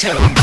Play tic-tac-toe.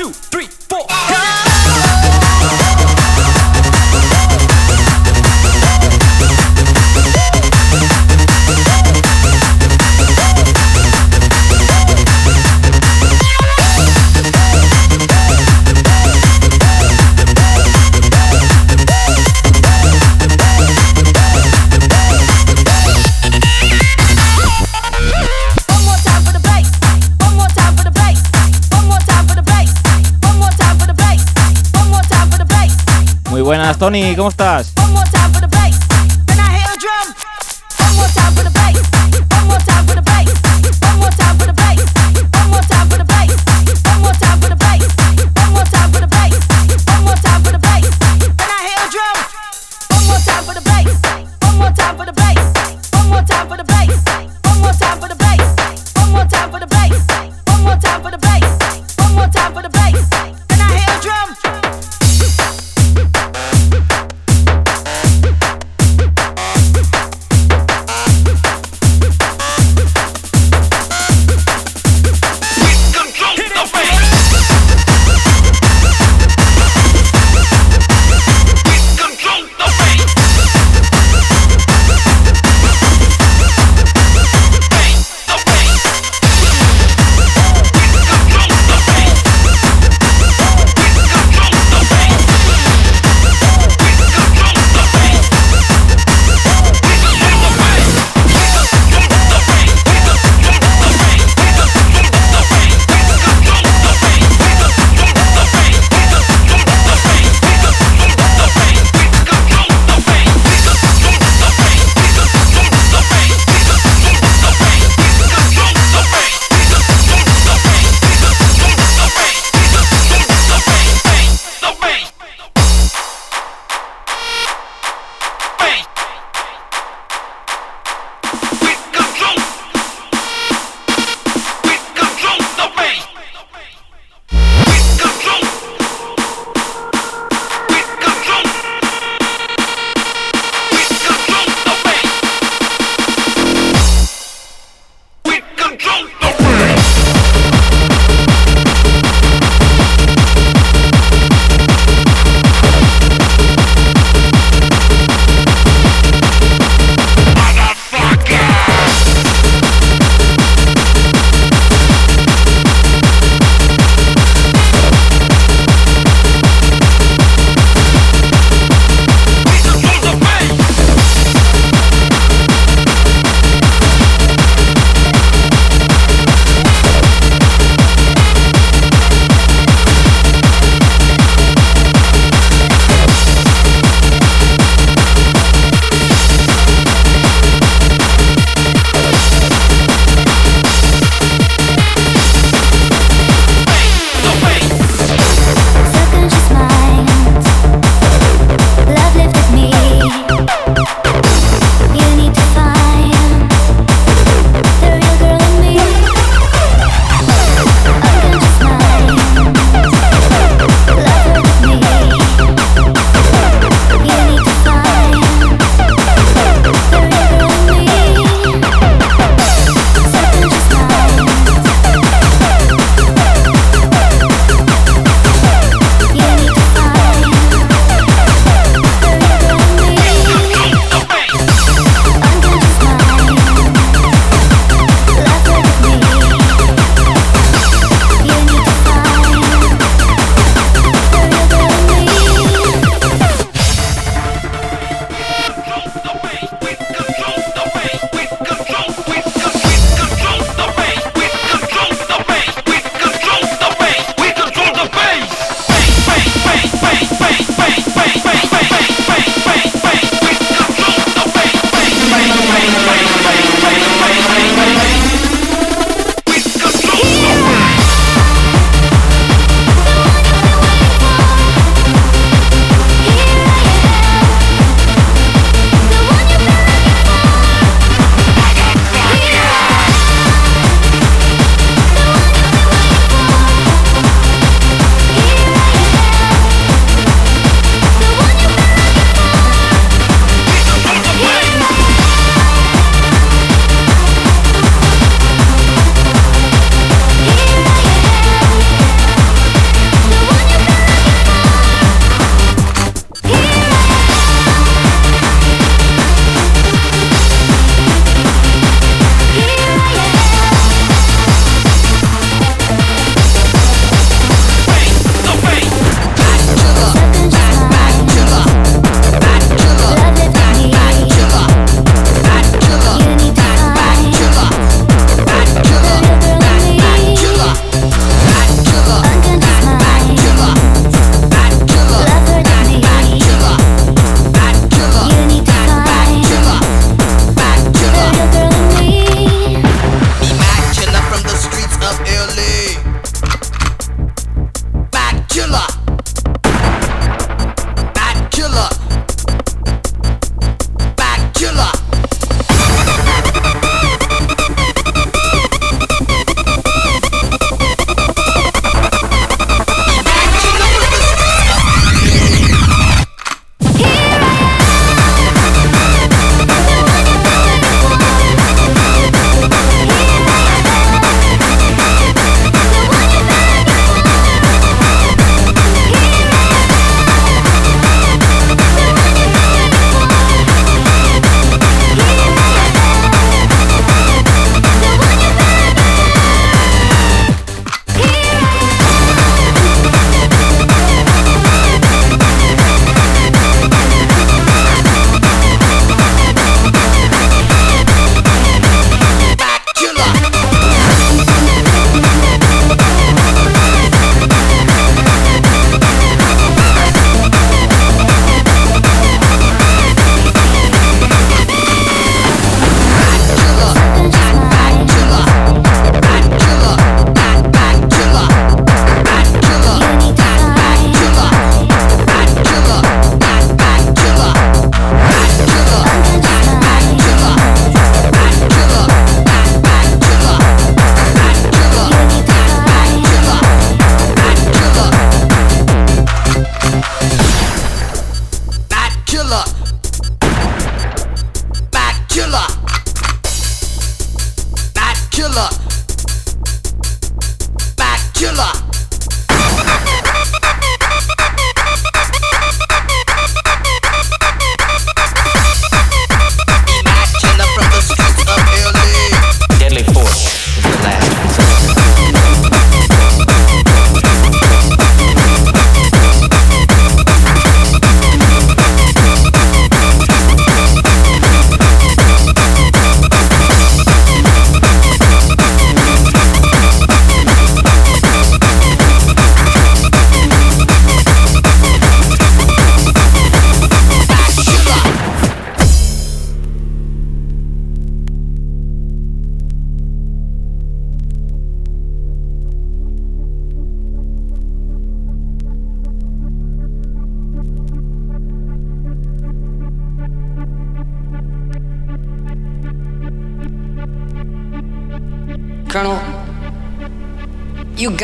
two. Tony, ¿cómo estás?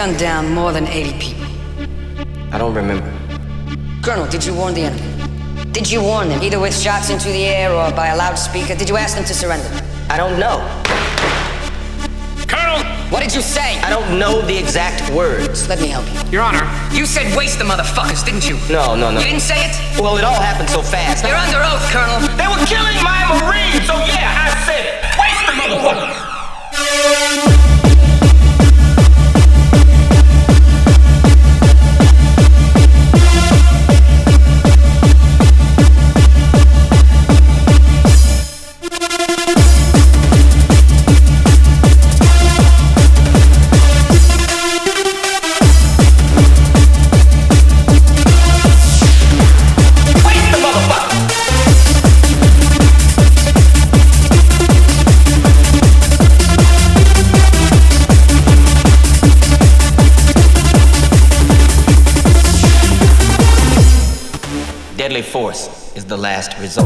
Gunned down more than 80 people. I don't remember. Colonel, did you warn the enemy? Did you warn them, either with shots into the air or by a loudspeaker? Did you ask them to surrender? I don't know. Colonel! What did you say? I don't know the exact words. Let me help you. Your Honor, You said waste the motherfuckers, didn't you? No, no, no. You didn't say it? Well, it all happened so fast. You're under oath, Colonel. they were killing my Marines, so yeah, I said it. Waste the motherfucker! Last resort.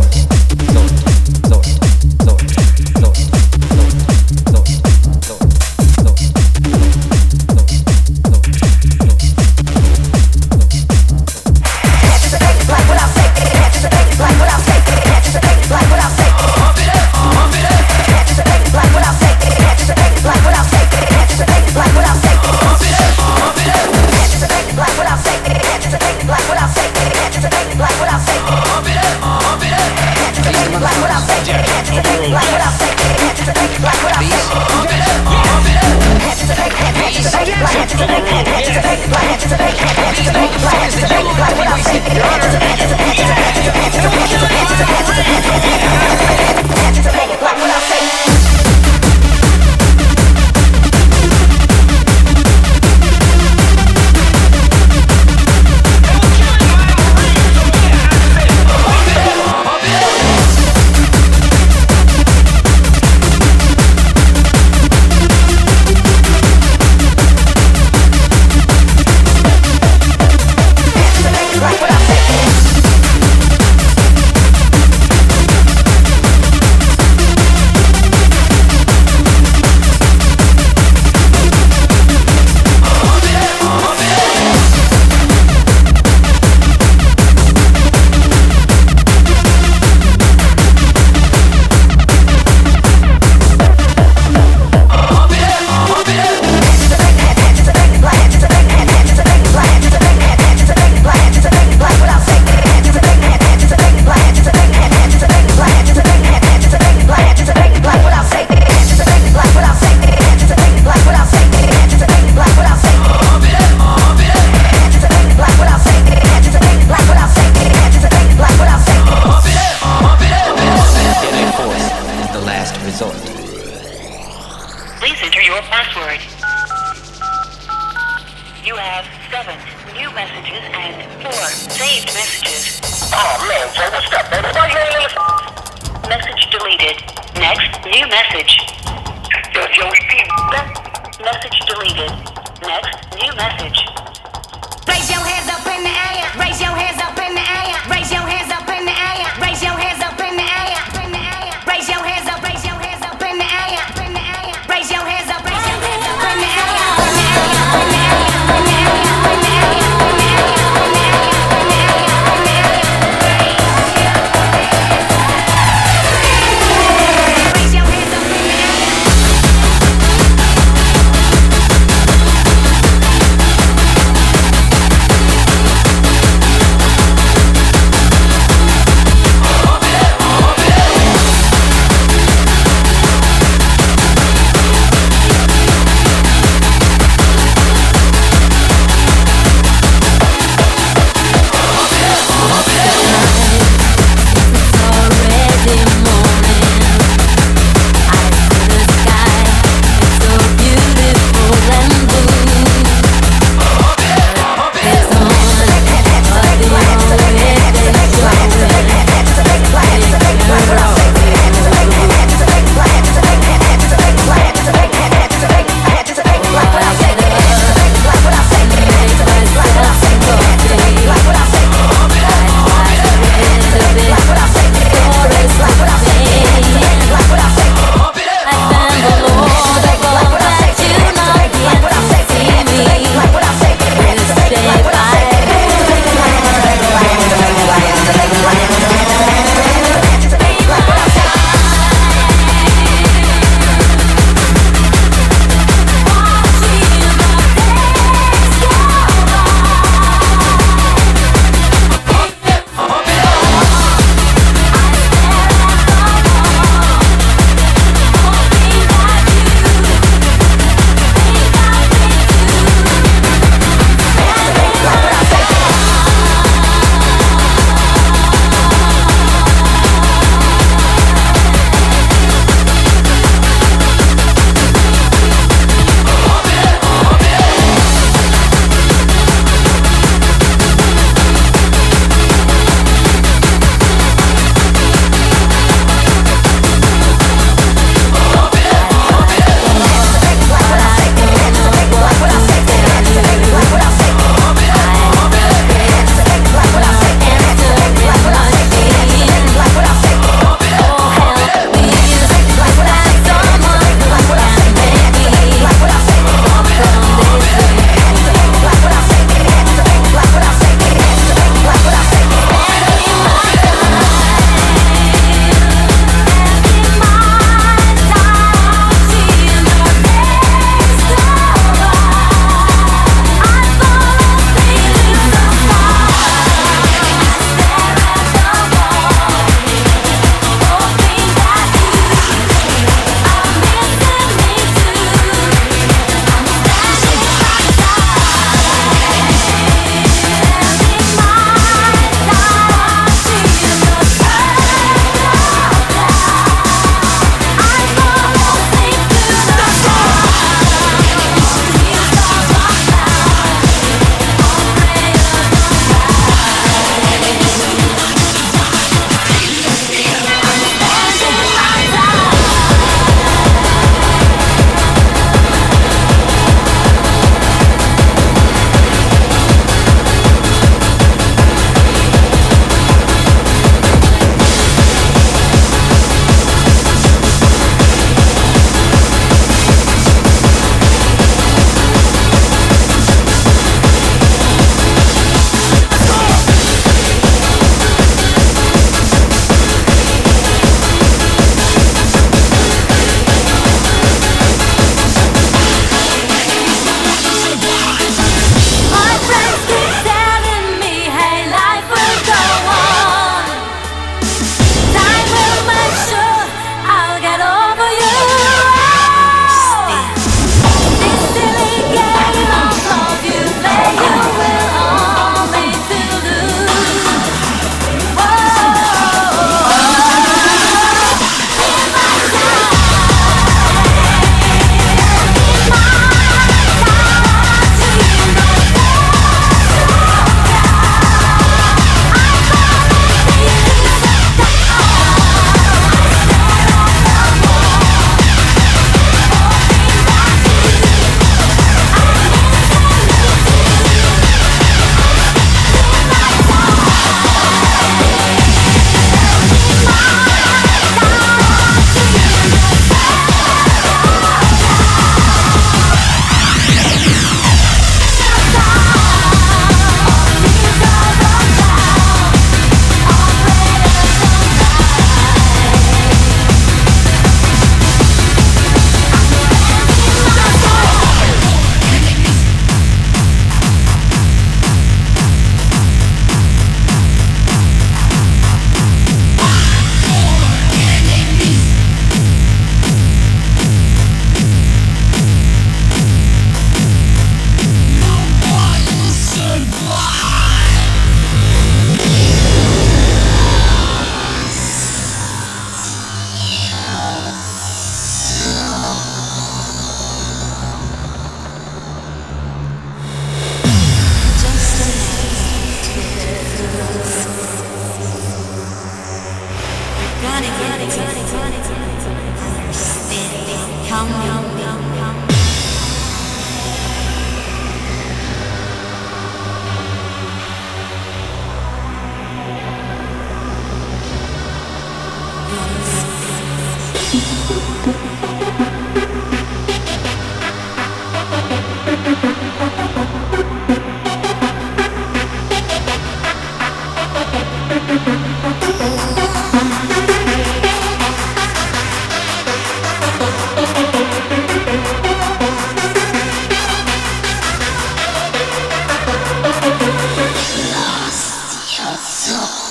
操！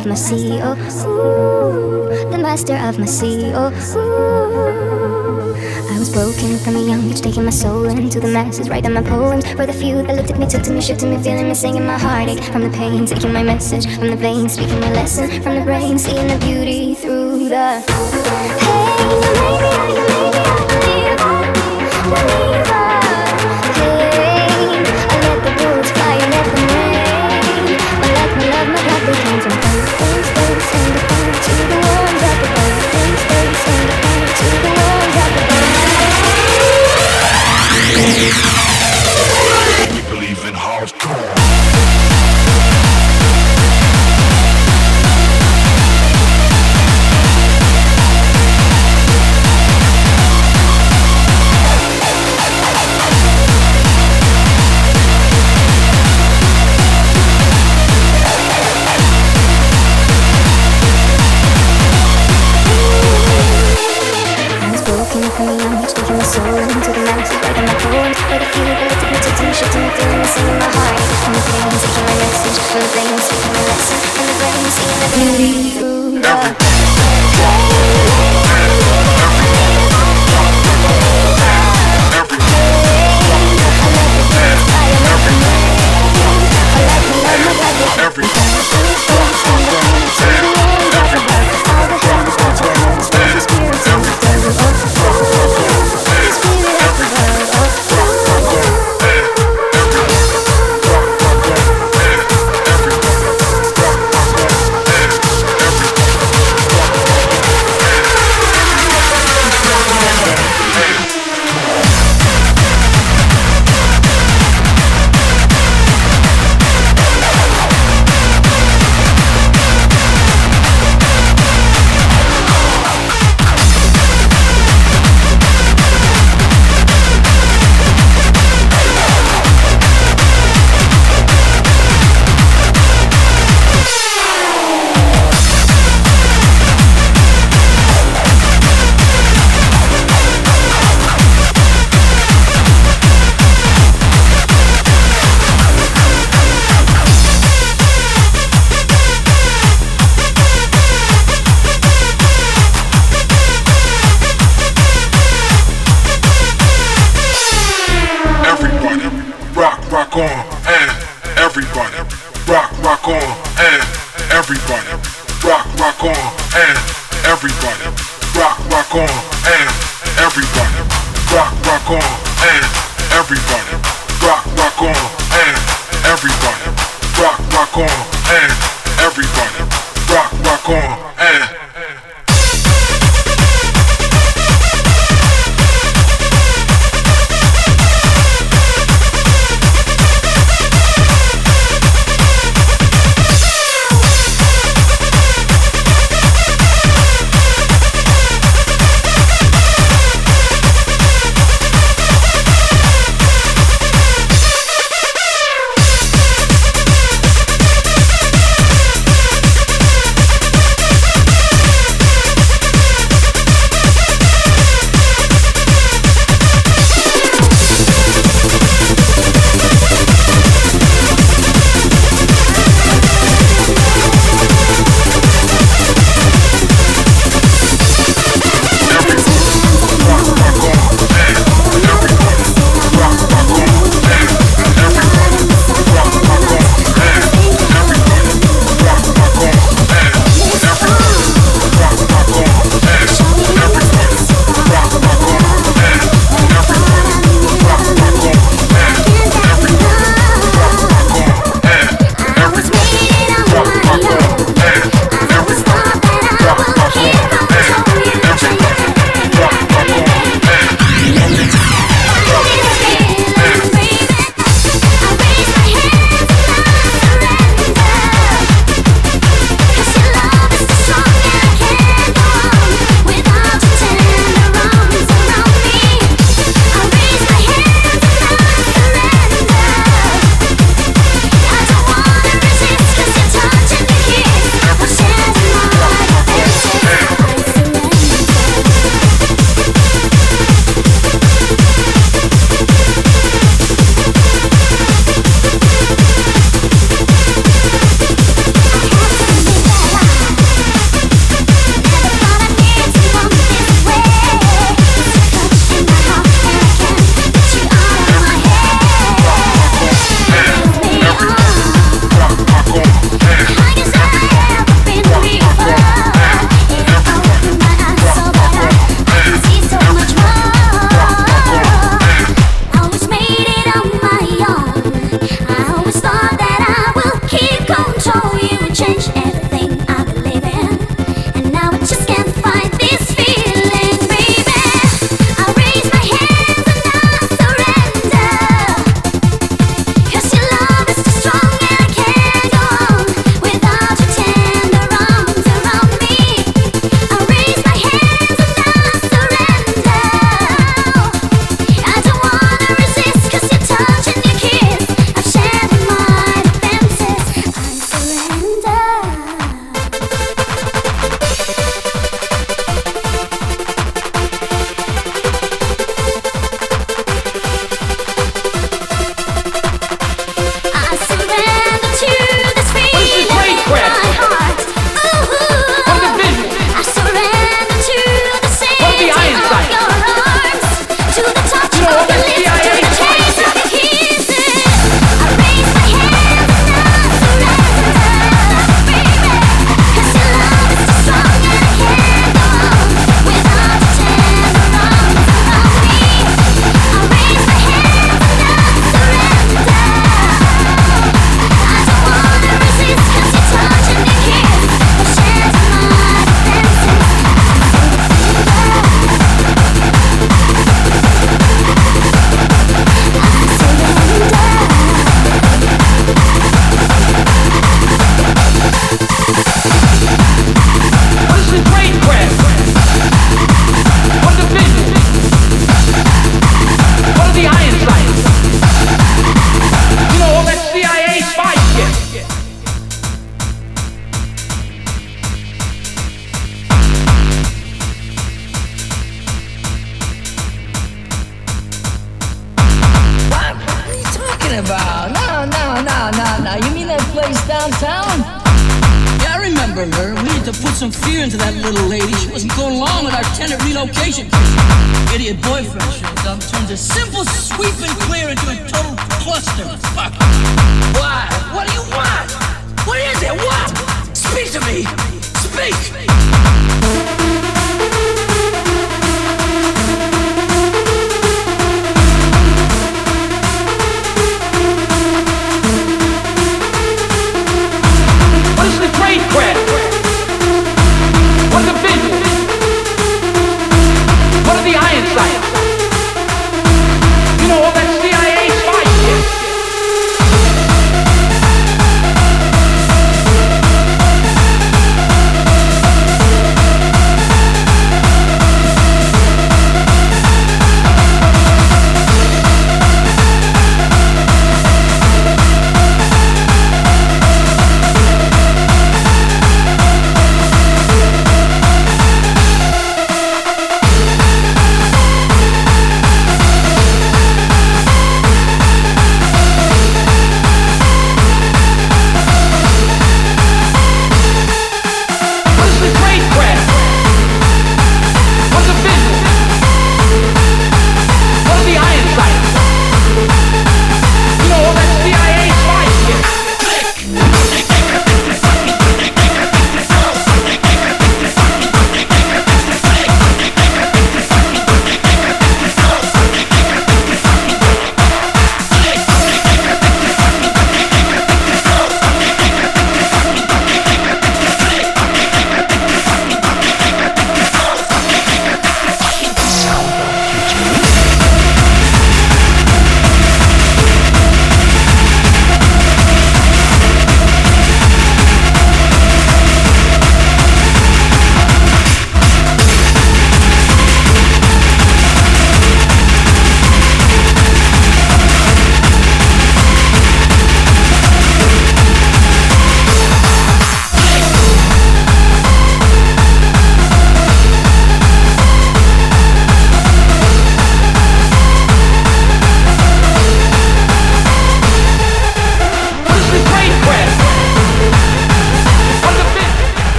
Of my sea. Oh, ooh, the master of my sea. Oh, ooh. I was broken from a young age, taking my soul into the masses, writing my poems for the few that looked at me, took to me, shook to me, feeling me, singing my heartache from the pain, taking my message from the veins, speaking my lesson from the brain, seeing the beauty through the.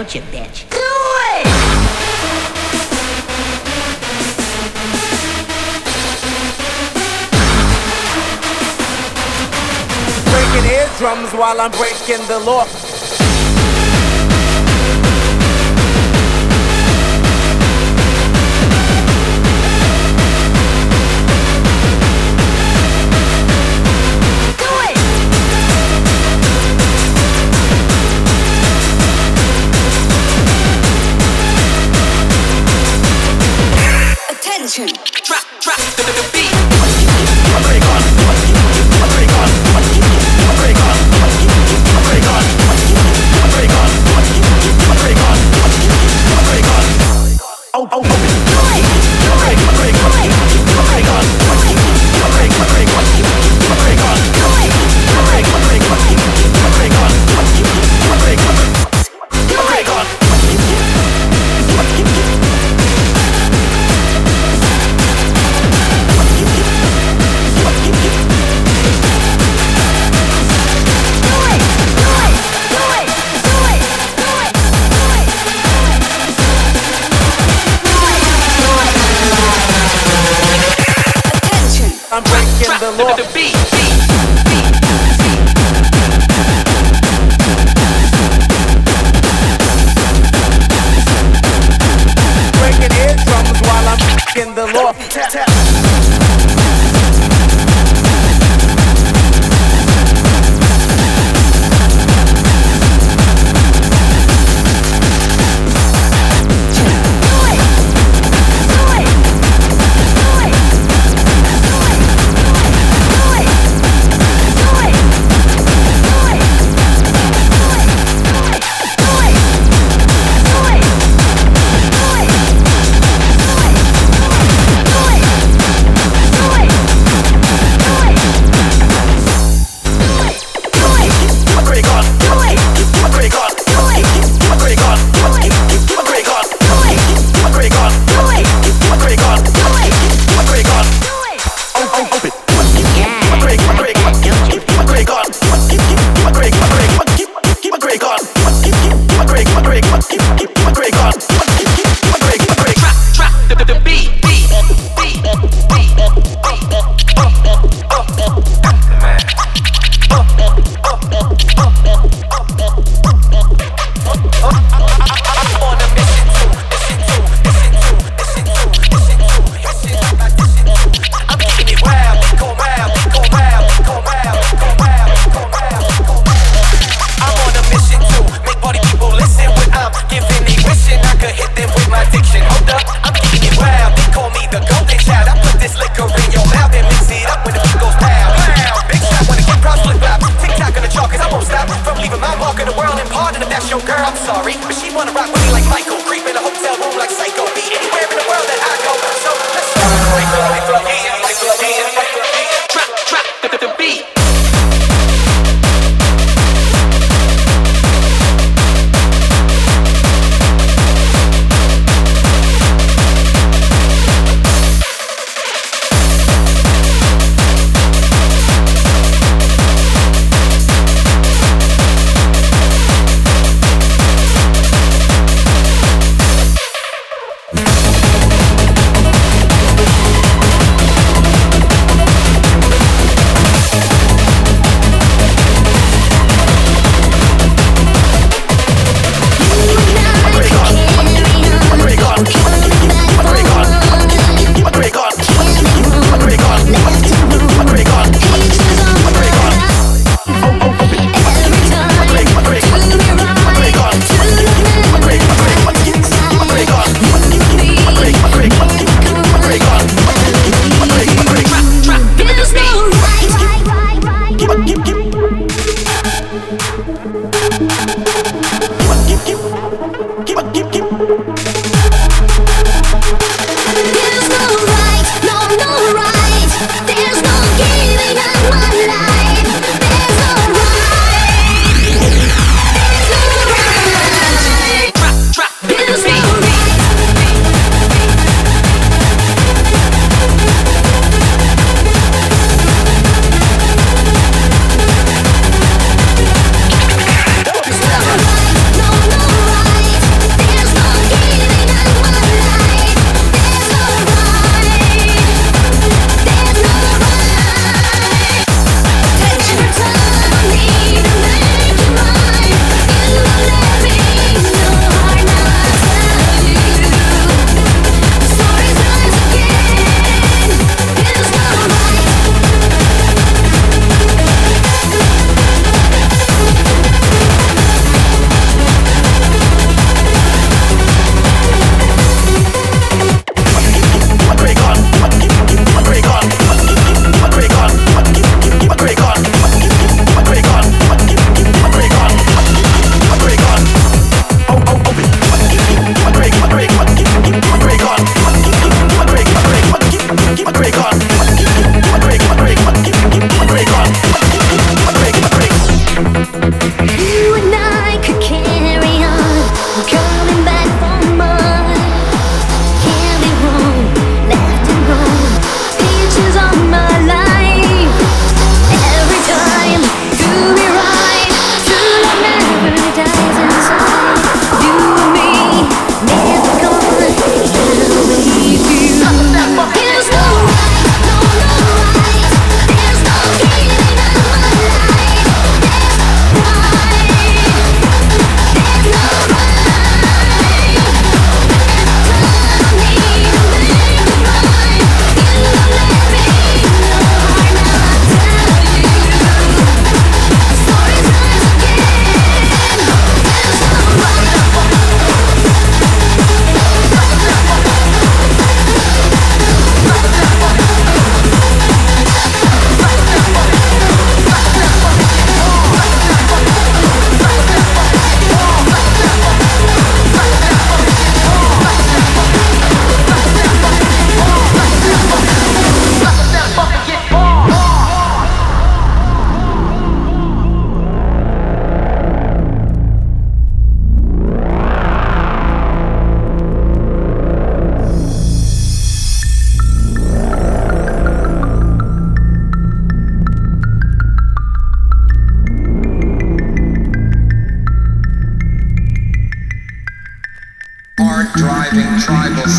don't you, bitch? Do it! Breaking eardrums while I'm breaking the law.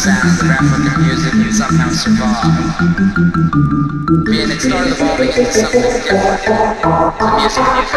Sound of African music would somehow survive. I mean, it started evolving into something different. The music of the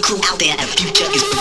crew out there, the future is.